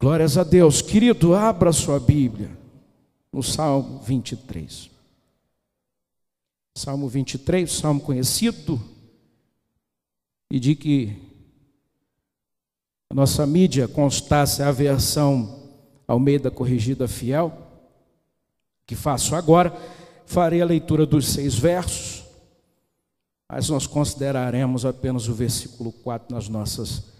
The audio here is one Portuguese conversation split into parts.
Glórias a Deus. Querido, abra sua Bíblia no Salmo 23. Salmo 23, salmo conhecido, e de que a nossa mídia constasse a versão Almeida Corrigida Fiel, que faço agora, farei a leitura dos seis versos, mas nós consideraremos apenas o versículo 4 nas nossas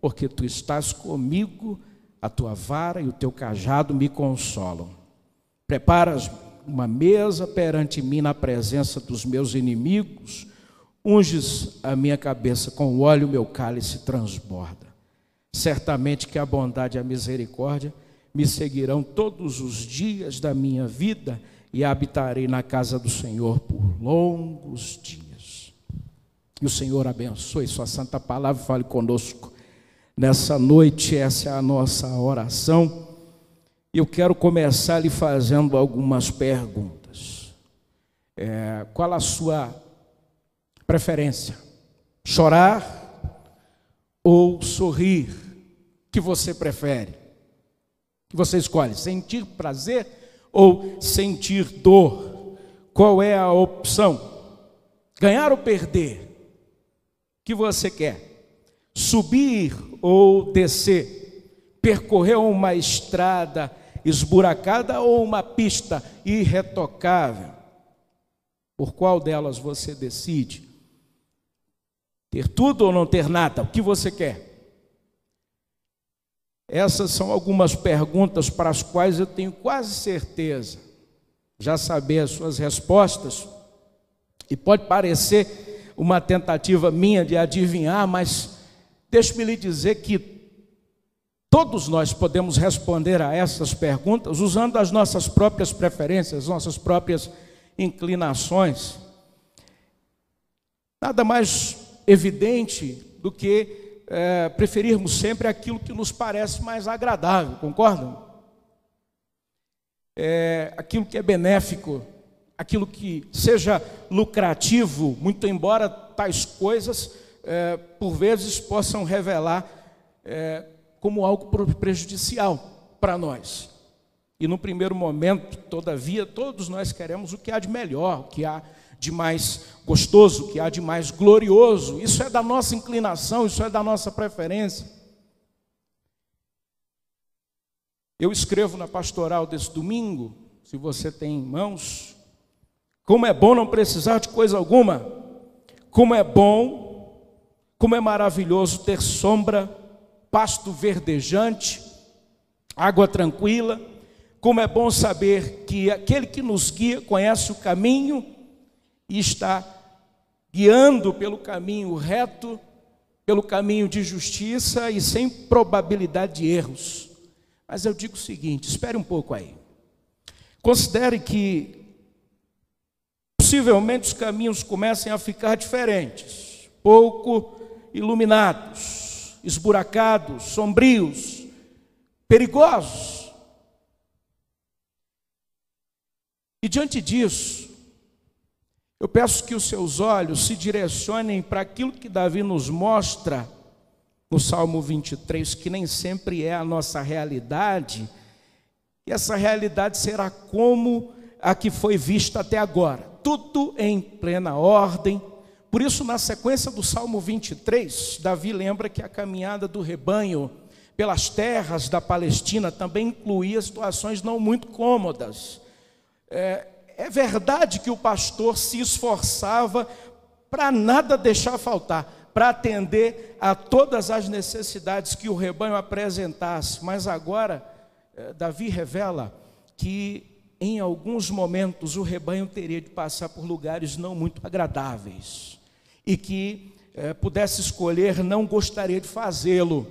porque tu estás comigo, a tua vara e o teu cajado me consolam. Preparas uma mesa perante mim na presença dos meus inimigos, unges a minha cabeça com óleo, meu cálice transborda. Certamente que a bondade e a misericórdia me seguirão todos os dias da minha vida e habitarei na casa do Senhor por longos dias. E o Senhor abençoe Sua santa palavra, fale conosco Nessa noite, essa é a nossa oração. Eu quero começar lhe fazendo algumas perguntas. É, qual a sua preferência? Chorar ou sorrir? Que você prefere? Que você escolhe? Sentir prazer ou sentir dor? Qual é a opção? Ganhar ou perder? O que você quer? subir ou descer, percorrer uma estrada esburacada ou uma pista irretocável. Por qual delas você decide? Ter tudo ou não ter nada? O que você quer? Essas são algumas perguntas para as quais eu tenho quase certeza já saber as suas respostas. E pode parecer uma tentativa minha de adivinhar, mas Deixe-me lhe dizer que todos nós podemos responder a essas perguntas usando as nossas próprias preferências, nossas próprias inclinações. Nada mais evidente do que é, preferirmos sempre aquilo que nos parece mais agradável, concordam? É, aquilo que é benéfico, aquilo que seja lucrativo, muito embora tais coisas é, por vezes, possam revelar é, como algo prejudicial para nós. E no primeiro momento, todavia, todos nós queremos o que há de melhor, o que há de mais gostoso, o que há de mais glorioso. Isso é da nossa inclinação, isso é da nossa preferência. Eu escrevo na pastoral desse domingo, se você tem em mãos, como é bom não precisar de coisa alguma, como é bom como é maravilhoso ter sombra, pasto verdejante, água tranquila. Como é bom saber que aquele que nos guia conhece o caminho e está guiando pelo caminho reto, pelo caminho de justiça e sem probabilidade de erros. Mas eu digo o seguinte: espere um pouco aí. Considere que possivelmente os caminhos comecem a ficar diferentes, pouco iluminados, esburacados, sombrios, perigosos. E diante disso, eu peço que os seus olhos se direcionem para aquilo que Davi nos mostra no Salmo 23, que nem sempre é a nossa realidade, e essa realidade será como a que foi vista até agora, tudo em plena ordem, por isso, na sequência do Salmo 23, Davi lembra que a caminhada do rebanho pelas terras da Palestina também incluía situações não muito cômodas. É, é verdade que o pastor se esforçava para nada deixar faltar, para atender a todas as necessidades que o rebanho apresentasse, mas agora é, Davi revela que em alguns momentos o rebanho teria de passar por lugares não muito agradáveis e que é, pudesse escolher, não gostaria de fazê-lo.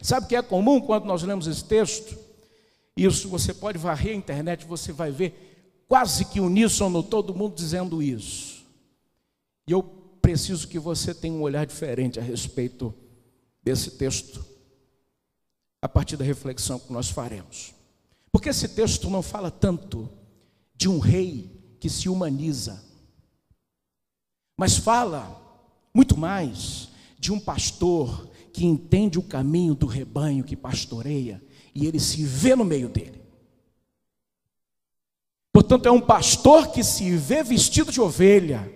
Sabe o que é comum quando nós lemos esse texto? Isso você pode varrer a internet, você vai ver quase que uníssono todo mundo dizendo isso. E eu preciso que você tenha um olhar diferente a respeito desse texto, a partir da reflexão que nós faremos. Porque esse texto não fala tanto de um rei que se humaniza, mas fala muito mais de um pastor que entende o caminho do rebanho que pastoreia e ele se vê no meio dele. Portanto, é um pastor que se vê vestido de ovelha,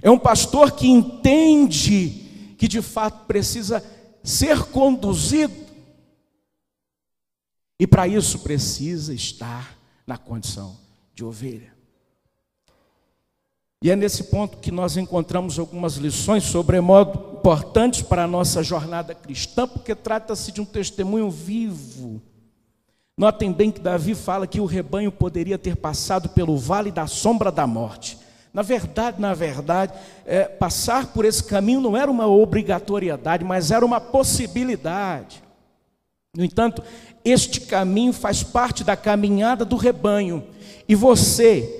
é um pastor que entende que de fato precisa ser conduzido, e para isso precisa estar na condição de ovelha. E é nesse ponto que nós encontramos algumas lições sobremodo importantes para a nossa jornada cristã, porque trata-se de um testemunho vivo. Notem bem que Davi fala que o rebanho poderia ter passado pelo vale da sombra da morte. Na verdade, na verdade, é, passar por esse caminho não era uma obrigatoriedade, mas era uma possibilidade. No entanto, este caminho faz parte da caminhada do rebanho, e você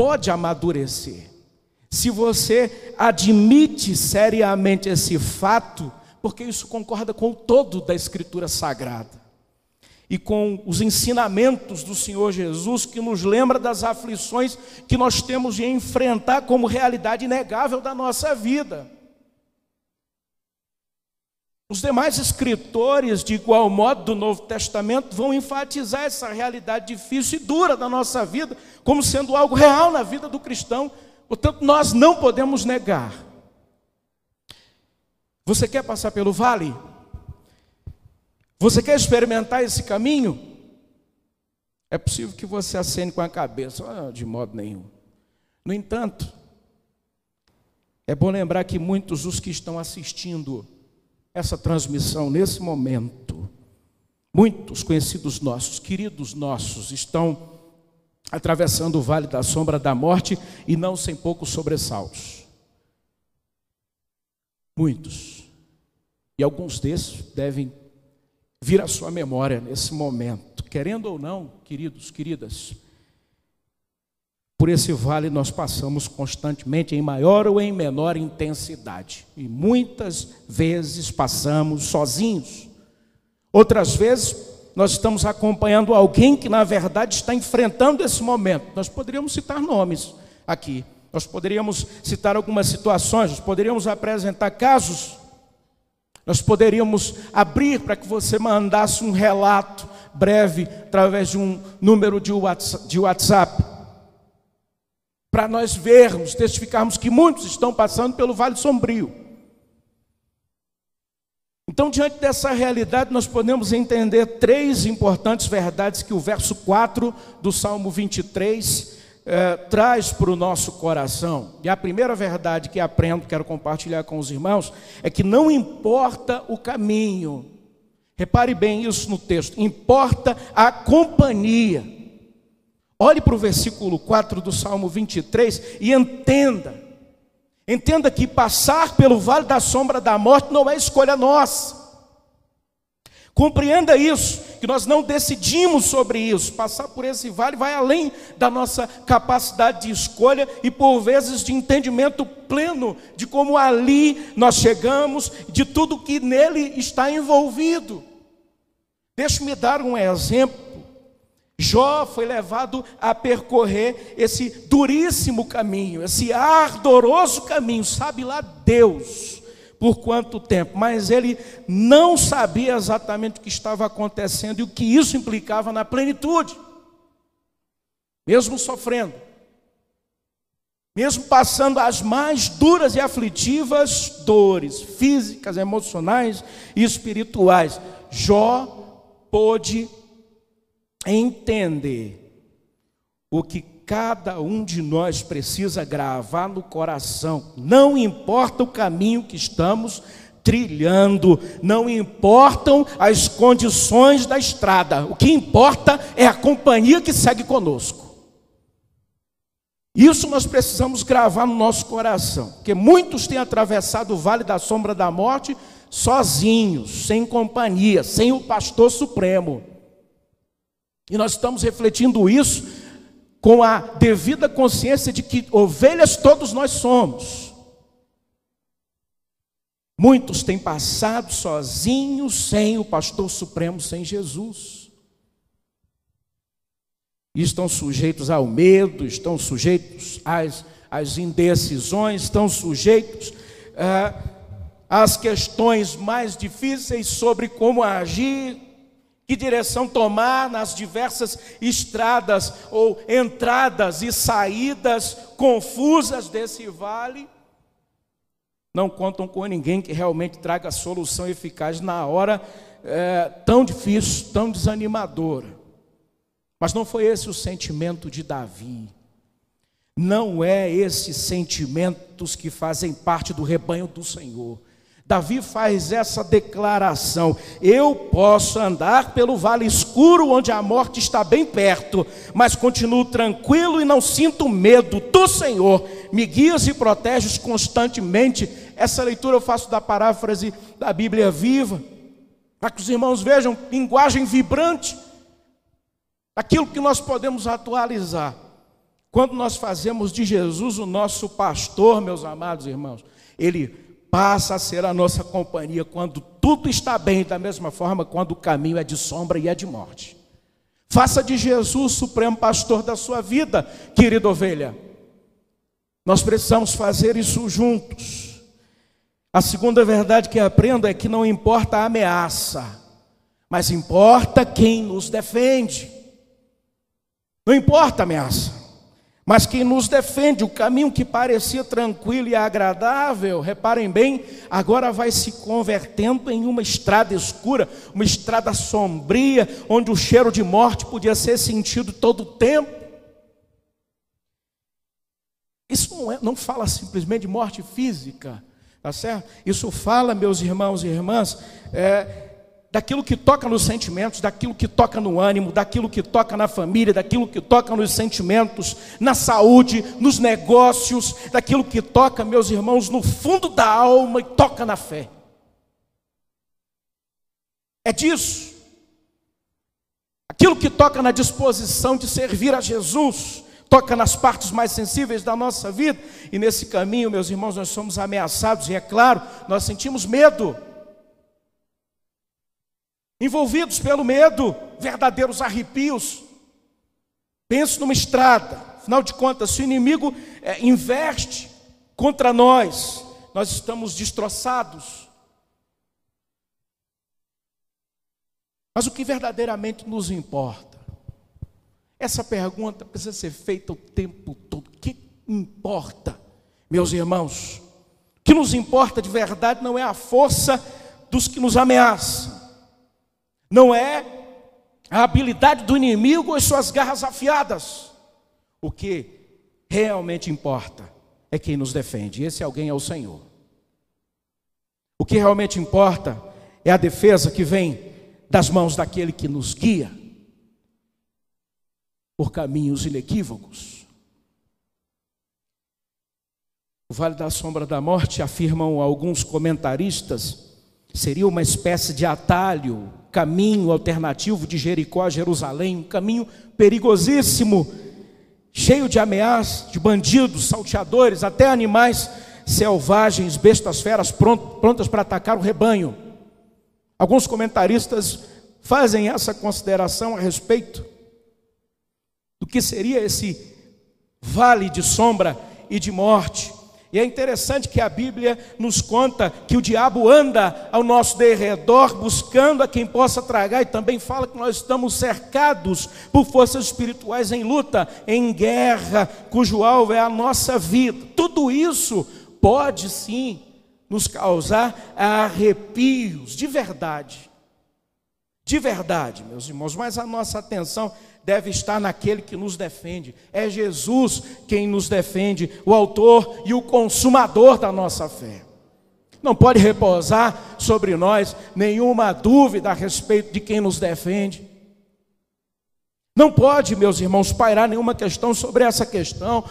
pode amadurecer. Se você admite seriamente esse fato, porque isso concorda com o todo da Escritura Sagrada e com os ensinamentos do Senhor Jesus, que nos lembra das aflições que nós temos de enfrentar como realidade inegável da nossa vida. Os demais escritores, de igual modo, do Novo Testamento, vão enfatizar essa realidade difícil e dura da nossa vida, como sendo algo real na vida do cristão. Portanto, nós não podemos negar. Você quer passar pelo vale? Você quer experimentar esse caminho? É possível que você acene com a cabeça, ah, de modo nenhum. No entanto, é bom lembrar que muitos dos que estão assistindo essa transmissão nesse momento. Muitos conhecidos nossos, queridos nossos, estão atravessando o vale da sombra da morte e não sem poucos sobressaltos. Muitos. E alguns desses devem vir à sua memória nesse momento. Querendo ou não, queridos, queridas, esse vale nós passamos constantemente, em maior ou em menor intensidade. E muitas vezes passamos sozinhos. Outras vezes nós estamos acompanhando alguém que na verdade está enfrentando esse momento. Nós poderíamos citar nomes aqui. Nós poderíamos citar algumas situações, nós poderíamos apresentar casos. Nós poderíamos abrir para que você mandasse um relato breve através de um número de WhatsApp para nós vermos, testificarmos que muitos estão passando pelo vale sombrio. Então, diante dessa realidade, nós podemos entender três importantes verdades que o verso 4 do Salmo 23 eh, traz para o nosso coração. E a primeira verdade que aprendo, quero compartilhar com os irmãos, é que não importa o caminho, repare bem isso no texto, importa a companhia. Olhe para o versículo 4 do Salmo 23 e entenda. Entenda que passar pelo vale da sombra da morte não é escolha nossa. Compreenda isso, que nós não decidimos sobre isso. Passar por esse vale vai além da nossa capacidade de escolha e, por vezes, de entendimento pleno de como ali nós chegamos, de tudo que nele está envolvido. Deixe-me dar um exemplo Jó foi levado a percorrer esse duríssimo caminho, esse ardoroso caminho, sabe lá Deus por quanto tempo, mas ele não sabia exatamente o que estava acontecendo e o que isso implicava na plenitude. Mesmo sofrendo, mesmo passando as mais duras e aflitivas dores físicas, emocionais e espirituais, Jó pôde entender o que cada um de nós precisa gravar no coração, não importa o caminho que estamos trilhando, não importam as condições da estrada, o que importa é a companhia que segue conosco. Isso nós precisamos gravar no nosso coração, porque muitos têm atravessado o vale da sombra da morte sozinhos, sem companhia, sem o pastor supremo. E nós estamos refletindo isso com a devida consciência de que ovelhas todos nós somos. Muitos têm passado sozinhos, sem o pastor supremo, sem Jesus. E estão sujeitos ao medo, estão sujeitos às, às indecisões, estão sujeitos ah, às questões mais difíceis sobre como agir, que direção tomar nas diversas estradas ou entradas e saídas confusas desse vale não contam com ninguém que realmente traga solução eficaz na hora é, tão difícil, tão desanimadora. Mas não foi esse o sentimento de Davi. Não é esses sentimentos que fazem parte do rebanho do Senhor. Davi faz essa declaração: Eu posso andar pelo vale escuro, onde a morte está bem perto, mas continuo tranquilo e não sinto medo do Senhor. Me guias e proteges constantemente. Essa leitura eu faço da paráfrase da Bíblia viva, para que os irmãos vejam linguagem vibrante, aquilo que nós podemos atualizar. Quando nós fazemos de Jesus o nosso pastor, meus amados irmãos, ele passa a ser a nossa companhia quando tudo está bem, da mesma forma quando o caminho é de sombra e é de morte. Faça de Jesus o supremo pastor da sua vida, querida ovelha. Nós precisamos fazer isso juntos. A segunda verdade que aprendo é que não importa a ameaça, mas importa quem nos defende. Não importa a ameaça. Mas quem nos defende, o caminho que parecia tranquilo e agradável, reparem bem, agora vai se convertendo em uma estrada escura, uma estrada sombria, onde o cheiro de morte podia ser sentido todo o tempo. Isso não, é, não fala simplesmente de morte física, tá certo? Isso fala, meus irmãos e irmãs, é, daquilo que toca nos sentimentos, daquilo que toca no ânimo, daquilo que toca na família, daquilo que toca nos sentimentos, na saúde, nos negócios, daquilo que toca, meus irmãos, no fundo da alma e toca na fé. É disso. Aquilo que toca na disposição de servir a Jesus, toca nas partes mais sensíveis da nossa vida, e nesse caminho, meus irmãos, nós somos ameaçados, e é claro, nós sentimos medo envolvidos pelo medo, verdadeiros arrepios. Pense numa estrada, afinal de contas, se o inimigo é, investe contra nós, nós estamos destroçados. Mas o que verdadeiramente nos importa? Essa pergunta precisa ser feita o tempo todo. O que importa, meus irmãos? O que nos importa de verdade não é a força dos que nos ameaçam não é a habilidade do inimigo ou suas garras afiadas. O que realmente importa é quem nos defende, esse alguém é o Senhor. O que realmente importa é a defesa que vem das mãos daquele que nos guia por caminhos inequívocos. O Vale da Sombra da Morte, afirmam alguns comentaristas, seria uma espécie de atalho caminho alternativo de Jericó a Jerusalém, um caminho perigosíssimo, cheio de ameaças, de bandidos, salteadores, até animais selvagens, bestas feras prontas para atacar o rebanho. Alguns comentaristas fazem essa consideração a respeito do que seria esse vale de sombra e de morte. E é interessante que a Bíblia nos conta que o diabo anda ao nosso derredor buscando a quem possa tragar, e também fala que nós estamos cercados por forças espirituais em luta, em guerra, cujo alvo é a nossa vida. Tudo isso pode sim nos causar arrepios de verdade. De verdade, meus irmãos, mas a nossa atenção deve estar naquele que nos defende. É Jesus quem nos defende, o autor e o consumador da nossa fé. Não pode repousar sobre nós nenhuma dúvida a respeito de quem nos defende. Não pode, meus irmãos, pairar nenhuma questão sobre essa questão.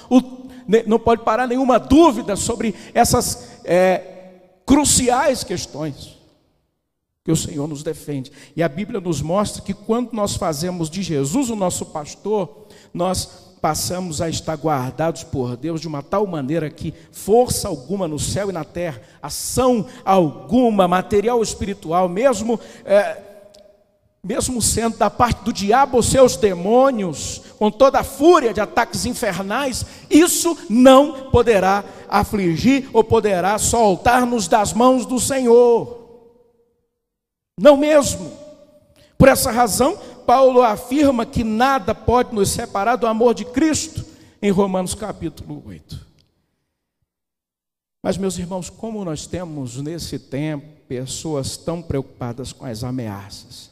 não pode parar nenhuma dúvida sobre essas é, cruciais questões. Que o Senhor nos defende. E a Bíblia nos mostra que quando nós fazemos de Jesus o nosso pastor, nós passamos a estar guardados por Deus de uma tal maneira que força alguma no céu e na terra, ação alguma, material espiritual, mesmo. É, mesmo sendo da parte do diabo ou seus demônios, com toda a fúria de ataques infernais, isso não poderá afligir ou poderá soltar-nos das mãos do Senhor. Não mesmo. Por essa razão, Paulo afirma que nada pode nos separar do amor de Cristo, em Romanos capítulo 8. Mas, meus irmãos, como nós temos nesse tempo pessoas tão preocupadas com as ameaças,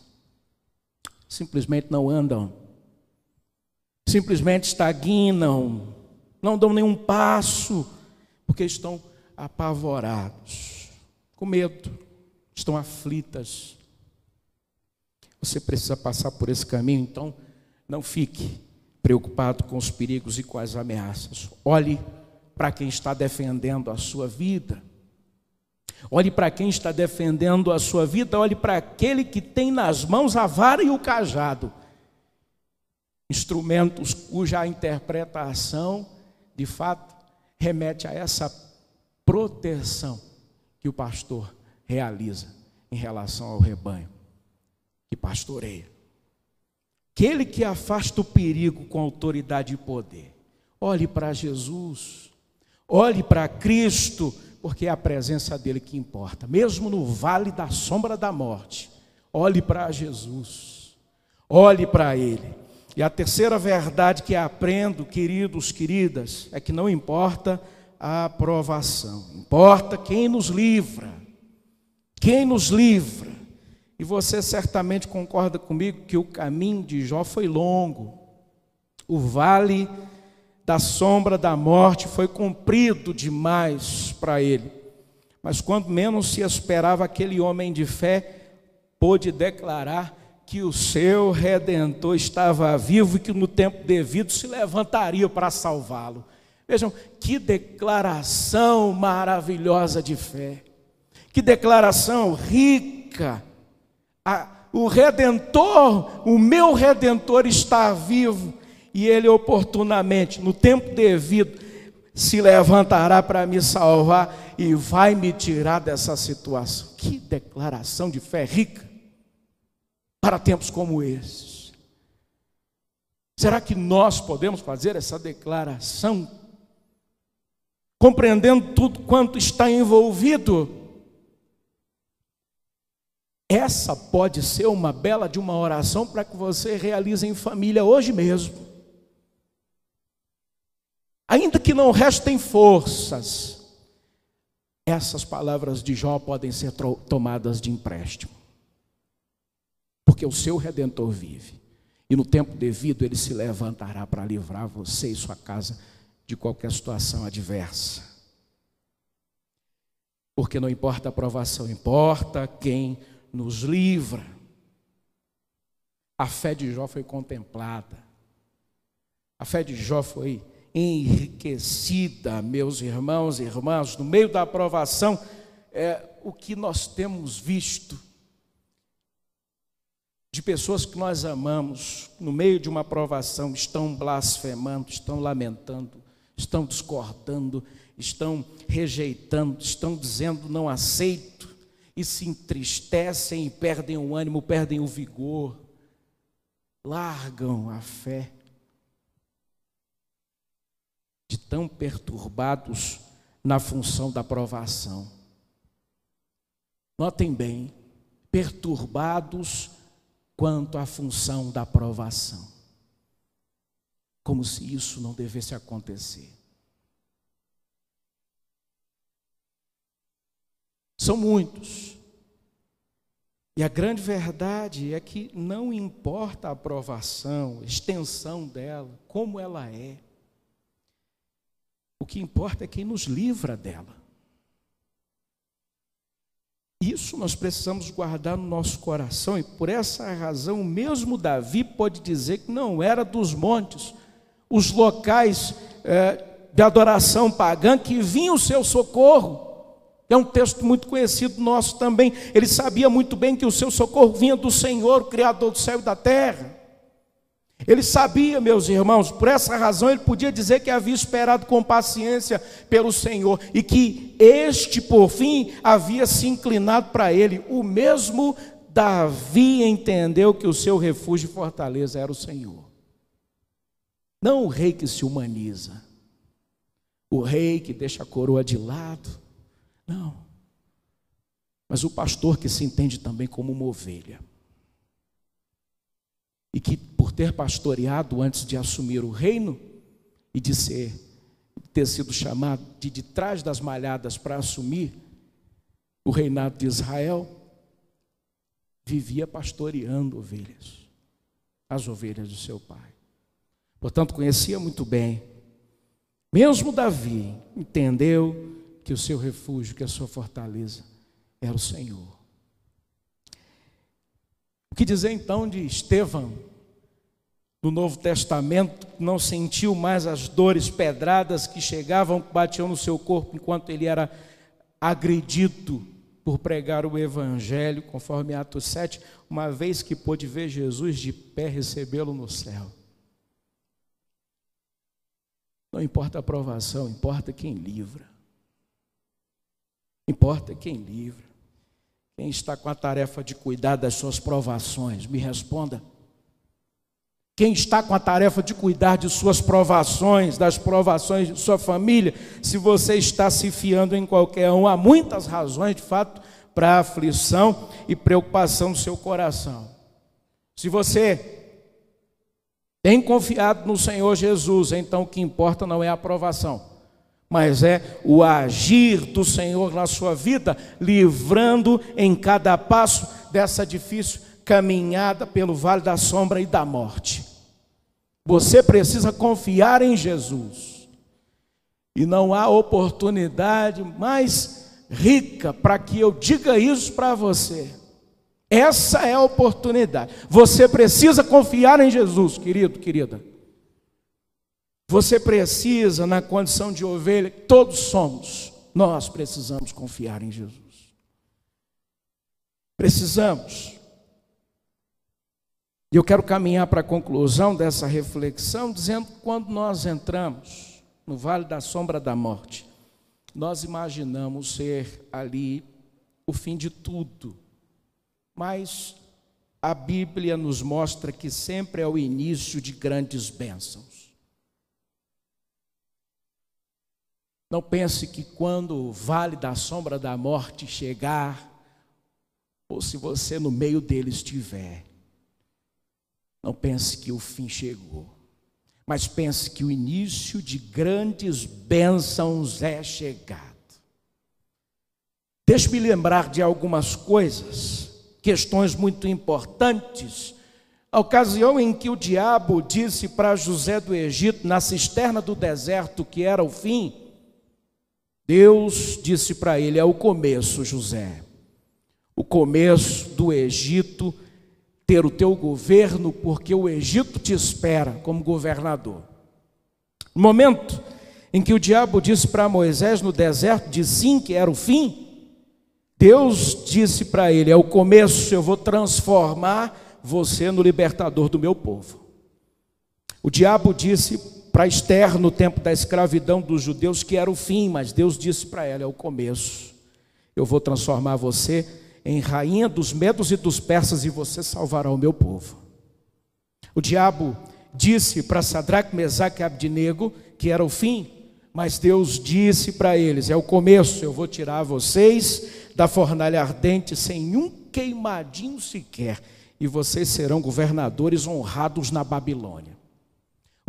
simplesmente não andam, simplesmente estagnam, não dão nenhum passo, porque estão apavorados, com medo, estão aflitas, você precisa passar por esse caminho, então não fique preocupado com os perigos e com as ameaças. Olhe para quem está defendendo a sua vida. Olhe para quem está defendendo a sua vida, olhe para aquele que tem nas mãos a vara e o cajado. Instrumentos cuja interpretação, de fato, remete a essa proteção que o pastor realiza em relação ao rebanho que pastoreia. Aquele que afasta o perigo com autoridade e poder. Olhe para Jesus, olhe para Cristo, porque é a presença dele que importa, mesmo no vale da sombra da morte. Olhe para Jesus, olhe para Ele. E a terceira verdade que aprendo, queridos, queridas, é que não importa a aprovação, importa quem nos livra. Quem nos livra. E você certamente concorda comigo que o caminho de Jó foi longo. O vale da sombra da morte foi comprido demais para ele. Mas quando menos se esperava, aquele homem de fé pôde declarar que o seu redentor estava vivo e que no tempo devido se levantaria para salvá-lo. Vejam que declaração maravilhosa de fé. Que declaração rica o redentor, o meu redentor está vivo e ele oportunamente, no tempo devido, se levantará para me salvar e vai me tirar dessa situação. Que declaração de fé rica para tempos como esses. Será que nós podemos fazer essa declaração, compreendendo tudo quanto está envolvido? Essa pode ser uma bela de uma oração para que você realize em família hoje mesmo. Ainda que não restem forças, essas palavras de Jó podem ser tomadas de empréstimo. Porque o seu redentor vive. E no tempo devido ele se levantará para livrar você e sua casa de qualquer situação adversa. Porque não importa a aprovação, importa quem nos livra. A fé de Jó foi contemplada. A fé de Jó foi enriquecida, meus irmãos e irmãs, no meio da aprovação, é o que nós temos visto de pessoas que nós amamos, no meio de uma aprovação, estão blasfemando, estão lamentando, estão discordando, estão rejeitando, estão dizendo não aceito e se entristecem e perdem o ânimo, perdem o vigor, largam a fé, de tão perturbados na função da provação. Notem bem, perturbados quanto à função da provação. Como se isso não devesse acontecer. São muitos. E a grande verdade é que não importa a aprovação, a extensão dela, como ela é. O que importa é quem nos livra dela. Isso nós precisamos guardar no nosso coração, e por essa razão, mesmo Davi pode dizer que não era dos montes, os locais é, de adoração pagã que vinha o seu socorro. É um texto muito conhecido nosso também. Ele sabia muito bem que o seu socorro vinha do Senhor, Criador do céu e da terra. Ele sabia, meus irmãos, por essa razão ele podia dizer que havia esperado com paciência pelo Senhor e que este, por fim, havia se inclinado para ele. O mesmo Davi entendeu que o seu refúgio e fortaleza era o Senhor. Não o rei que se humaniza, o rei que deixa a coroa de lado. Não. Mas o pastor que se entende também como uma ovelha e que por ter pastoreado antes de assumir o reino e de ser ter sido chamado de de trás das malhadas para assumir o reinado de Israel, vivia pastoreando ovelhas, as ovelhas do seu pai. Portanto, conhecia muito bem. Mesmo Davi entendeu que o seu refúgio, que a sua fortaleza era o Senhor. O que dizer então de Estevão, no Novo Testamento, não sentiu mais as dores pedradas que chegavam, batiam no seu corpo enquanto ele era agredido por pregar o Evangelho, conforme Atos 7, uma vez que pôde ver Jesus de pé recebê-lo no céu. Não importa a aprovação, importa quem livra. Importa quem livra. Quem está com a tarefa de cuidar das suas provações? Me responda. Quem está com a tarefa de cuidar de suas provações, das provações de sua família, se você está se fiando em qualquer um, há muitas razões, de fato, para aflição e preocupação do seu coração. Se você tem confiado no Senhor Jesus, então o que importa não é a aprovação mas é o agir do Senhor na sua vida, livrando em cada passo dessa difícil caminhada pelo vale da sombra e da morte. Você precisa confiar em Jesus. E não há oportunidade mais rica para que eu diga isso para você. Essa é a oportunidade. Você precisa confiar em Jesus, querido, querida. Você precisa, na condição de ovelha, todos somos, nós precisamos confiar em Jesus. Precisamos. E eu quero caminhar para a conclusão dessa reflexão, dizendo que quando nós entramos no vale da sombra da morte, nós imaginamos ser ali o fim de tudo, mas a Bíblia nos mostra que sempre é o início de grandes bênçãos. Não pense que quando o vale da sombra da morte chegar, ou se você no meio dele estiver, não pense que o fim chegou, mas pense que o início de grandes bênçãos é chegado. Deixe-me lembrar de algumas coisas, questões muito importantes. A ocasião em que o diabo disse para José do Egito, na cisterna do deserto, que era o fim, Deus disse para ele: é o começo, José. O começo do Egito ter o teu governo, porque o Egito te espera como governador. No momento em que o diabo disse para Moisés no deserto de sim, que era o fim, Deus disse para ele: é o começo, eu vou transformar você no libertador do meu povo. O diabo disse para Esther no tempo da escravidão dos judeus, que era o fim, mas Deus disse para ela: é o começo. Eu vou transformar você em rainha dos medos e dos persas e você salvará o meu povo. O diabo disse para Sadraque, Mesaque e Abdinego que era o fim, mas Deus disse para eles: é o começo, eu vou tirar vocês da fornalha ardente sem um queimadinho sequer, e vocês serão governadores honrados na Babilônia.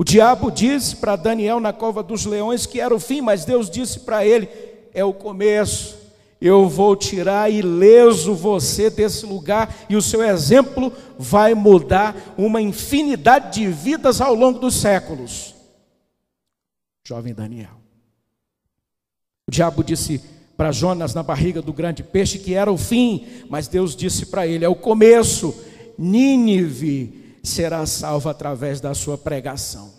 O diabo disse para Daniel na cova dos leões que era o fim, mas Deus disse para ele: é o começo. Eu vou tirar ileso você desse lugar e o seu exemplo vai mudar uma infinidade de vidas ao longo dos séculos. Jovem Daniel. O diabo disse para Jonas na barriga do grande peixe que era o fim, mas Deus disse para ele: é o começo. Nínive será salvo através da sua pregação.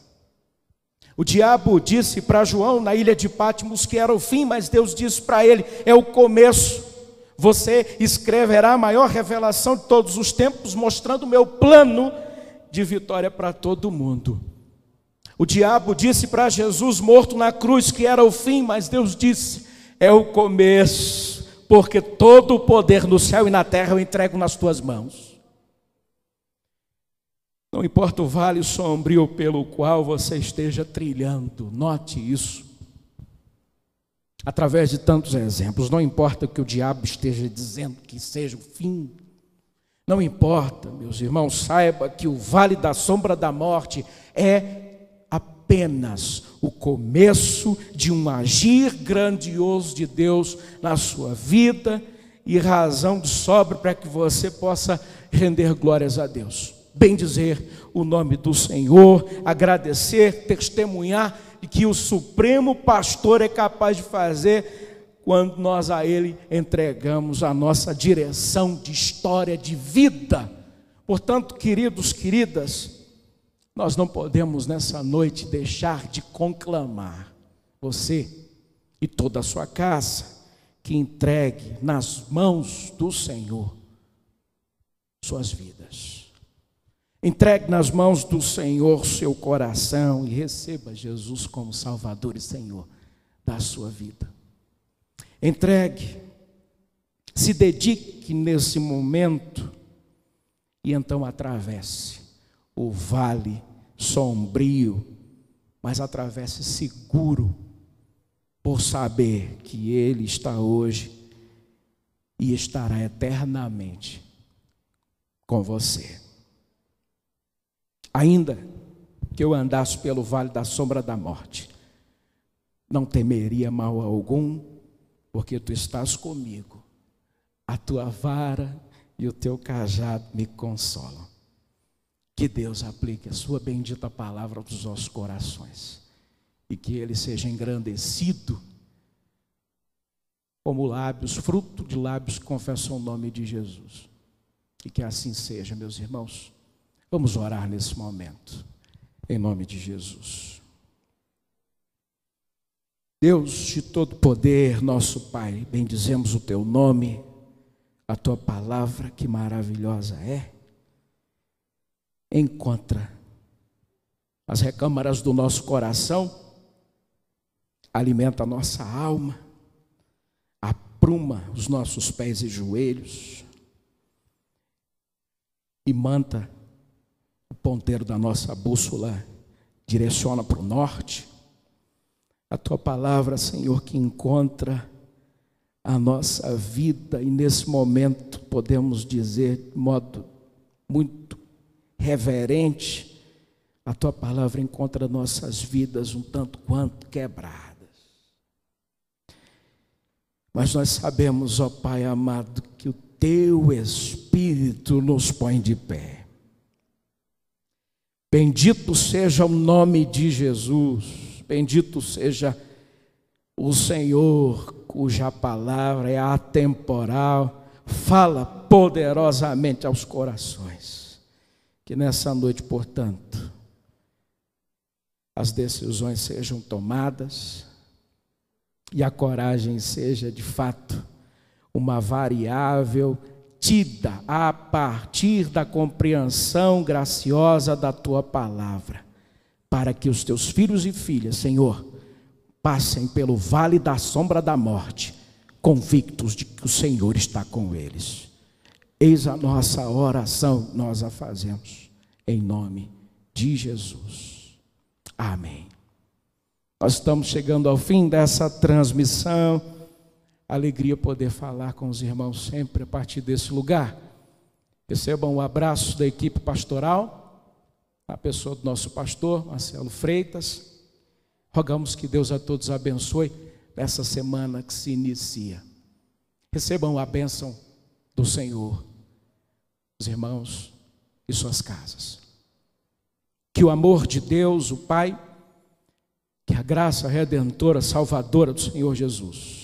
O diabo disse para João na ilha de Patmos que era o fim, mas Deus disse para ele: é o começo. Você escreverá a maior revelação de todos os tempos, mostrando o meu plano de vitória para todo mundo. O diabo disse para Jesus, morto na cruz, que era o fim, mas Deus disse: é o começo, porque todo o poder no céu e na terra eu entrego nas tuas mãos. Não importa o vale sombrio pelo qual você esteja trilhando, note isso. Através de tantos exemplos, não importa o que o diabo esteja dizendo que seja o fim, não importa, meus irmãos, saiba que o vale da sombra da morte é apenas o começo de um agir grandioso de Deus na sua vida e razão de sobra para que você possa render glórias a Deus. Bem dizer o nome do Senhor, agradecer, testemunhar de que o supremo pastor é capaz de fazer quando nós a Ele entregamos a nossa direção de história de vida. Portanto, queridos, queridas, nós não podemos nessa noite deixar de conclamar você e toda a sua casa que entregue nas mãos do Senhor suas vidas. Entregue nas mãos do Senhor seu coração e receba Jesus como Salvador e Senhor da sua vida. Entregue, se dedique nesse momento e então atravesse o vale sombrio, mas atravesse seguro, por saber que Ele está hoje e estará eternamente com você. Ainda que eu andasse pelo vale da sombra da morte, não temeria mal algum, porque tu estás comigo, a tua vara e o teu cajado me consolam. Que Deus aplique a sua bendita palavra aos nossos corações e que ele seja engrandecido como lábios, fruto de lábios que confessam o nome de Jesus. E que assim seja, meus irmãos. Vamos orar nesse momento, em nome de Jesus. Deus de todo poder, nosso Pai, bendizemos o teu nome, a tua palavra, que maravilhosa é. Encontra as recâmaras do nosso coração, alimenta a nossa alma, apruma os nossos pés e joelhos e manta ponteiro da nossa bússola, direciona para o norte a tua palavra, Senhor, que encontra a nossa vida e nesse momento podemos dizer de modo muito reverente, a tua palavra encontra nossas vidas um tanto quanto quebradas. Mas nós sabemos, ó Pai amado, que o teu Espírito nos põe de pé. Bendito seja o nome de Jesus. Bendito seja o Senhor, cuja palavra é atemporal, fala poderosamente aos corações. Que nessa noite, portanto, as decisões sejam tomadas e a coragem seja de fato uma variável tida a partir da compreensão graciosa da tua palavra para que os teus filhos e filhas, Senhor, passem pelo vale da sombra da morte, convictos de que o Senhor está com eles. Eis a nossa oração, nós a fazemos, em nome de Jesus. Amém. Nós estamos chegando ao fim dessa transmissão. Alegria poder falar com os irmãos sempre a partir desse lugar. Recebam o abraço da equipe pastoral a pessoa do nosso pastor, Marcelo Freitas. Rogamos que Deus a todos abençoe nessa semana que se inicia. Recebam a bênção do Senhor, os irmãos e suas casas. Que o amor de Deus, o Pai, que a graça redentora, salvadora do Senhor Jesus,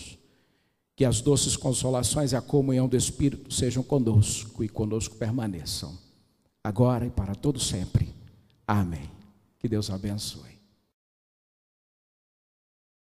que as doces consolações e a comunhão do Espírito sejam conosco e conosco permaneçam, agora e para todo sempre. Amém. Que Deus abençoe.